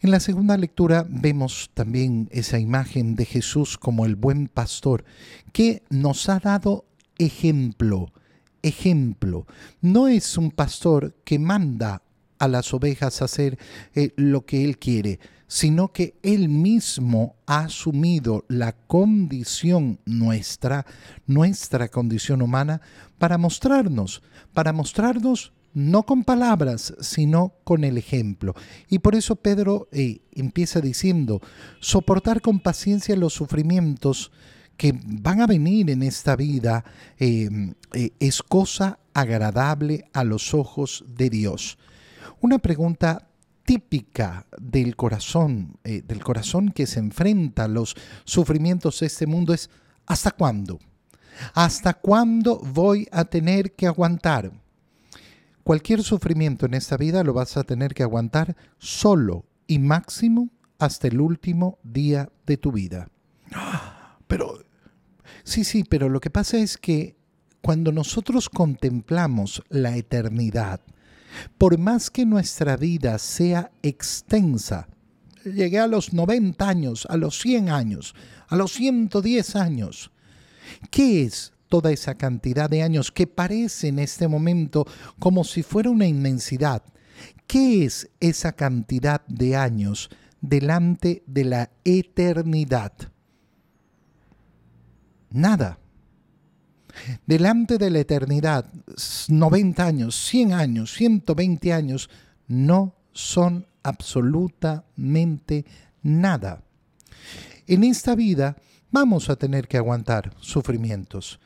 En la segunda lectura vemos también esa imagen de Jesús como el buen pastor que nos ha dado ejemplo. Ejemplo. No es un pastor que manda a las ovejas a hacer eh, lo que él quiere, sino que él mismo ha asumido la condición nuestra, nuestra condición humana, para mostrarnos, para mostrarnos no con palabras, sino con el ejemplo. Y por eso Pedro eh, empieza diciendo, soportar con paciencia los sufrimientos que van a venir en esta vida em, eh, es cosa agradable a los ojos de Dios. Una pregunta típica del corazón, eh, del corazón que se enfrenta a los sufrimientos de este mundo es ¿hasta cuándo? ¿Hasta cuándo voy a tener que aguantar? Cualquier sufrimiento en esta vida lo vas a tener que aguantar solo y máximo hasta el último día de tu vida. Pero, sí, sí, pero lo que pasa es que cuando nosotros contemplamos la eternidad, por más que nuestra vida sea extensa, llegué a los 90 años, a los 100 años, a los 110 años, ¿qué es toda esa cantidad de años que parece en este momento como si fuera una inmensidad. ¿Qué es esa cantidad de años delante de la eternidad? Nada. Delante de la eternidad, 90 años, 100 años, 120 años, no son absolutamente nada. En esta vida vamos a tener que aguantar sufrimientos,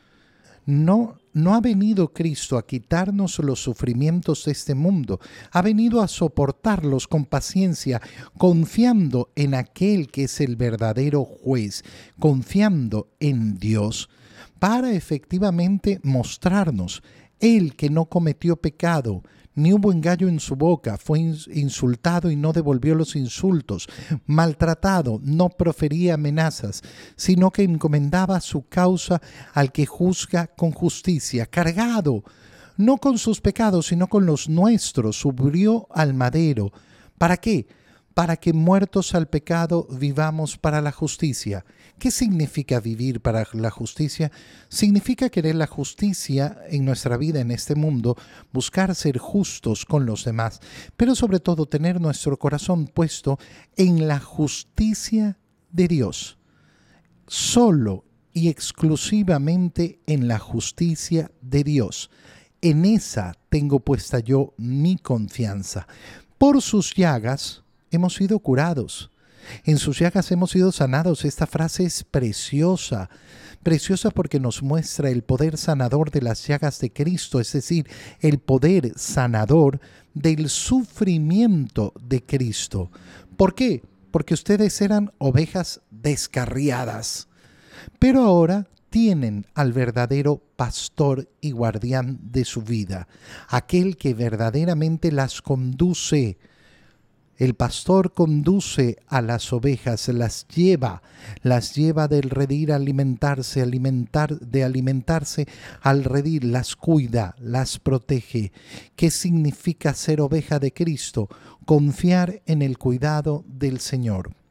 no, no ha venido Cristo a quitarnos los sufrimientos de este mundo, ha venido a soportarlos con paciencia, confiando en aquel que es el verdadero juez, confiando en Dios, para efectivamente mostrarnos, el que no cometió pecado, ni hubo engaño en su boca, fue insultado y no devolvió los insultos, maltratado, no profería amenazas, sino que encomendaba su causa al que juzga con justicia, cargado, no con sus pecados, sino con los nuestros, subió al madero. ¿Para qué? Para que muertos al pecado vivamos para la justicia. ¿Qué significa vivir para la justicia? Significa querer la justicia en nuestra vida en este mundo, buscar ser justos con los demás, pero sobre todo tener nuestro corazón puesto en la justicia de Dios. Solo y exclusivamente en la justicia de Dios. En esa tengo puesta yo mi confianza. Por sus llagas, hemos sido curados. En sus llagas hemos sido sanados. Esta frase es preciosa, preciosa porque nos muestra el poder sanador de las llagas de Cristo, es decir, el poder sanador del sufrimiento de Cristo. ¿Por qué? Porque ustedes eran ovejas descarriadas, pero ahora tienen al verdadero pastor y guardián de su vida, aquel que verdaderamente las conduce el pastor conduce a las ovejas, las lleva, las lleva del redil a alimentarse, alimentar, de alimentarse al redil, las cuida, las protege. ¿Qué significa ser oveja de Cristo? Confiar en el cuidado del Señor.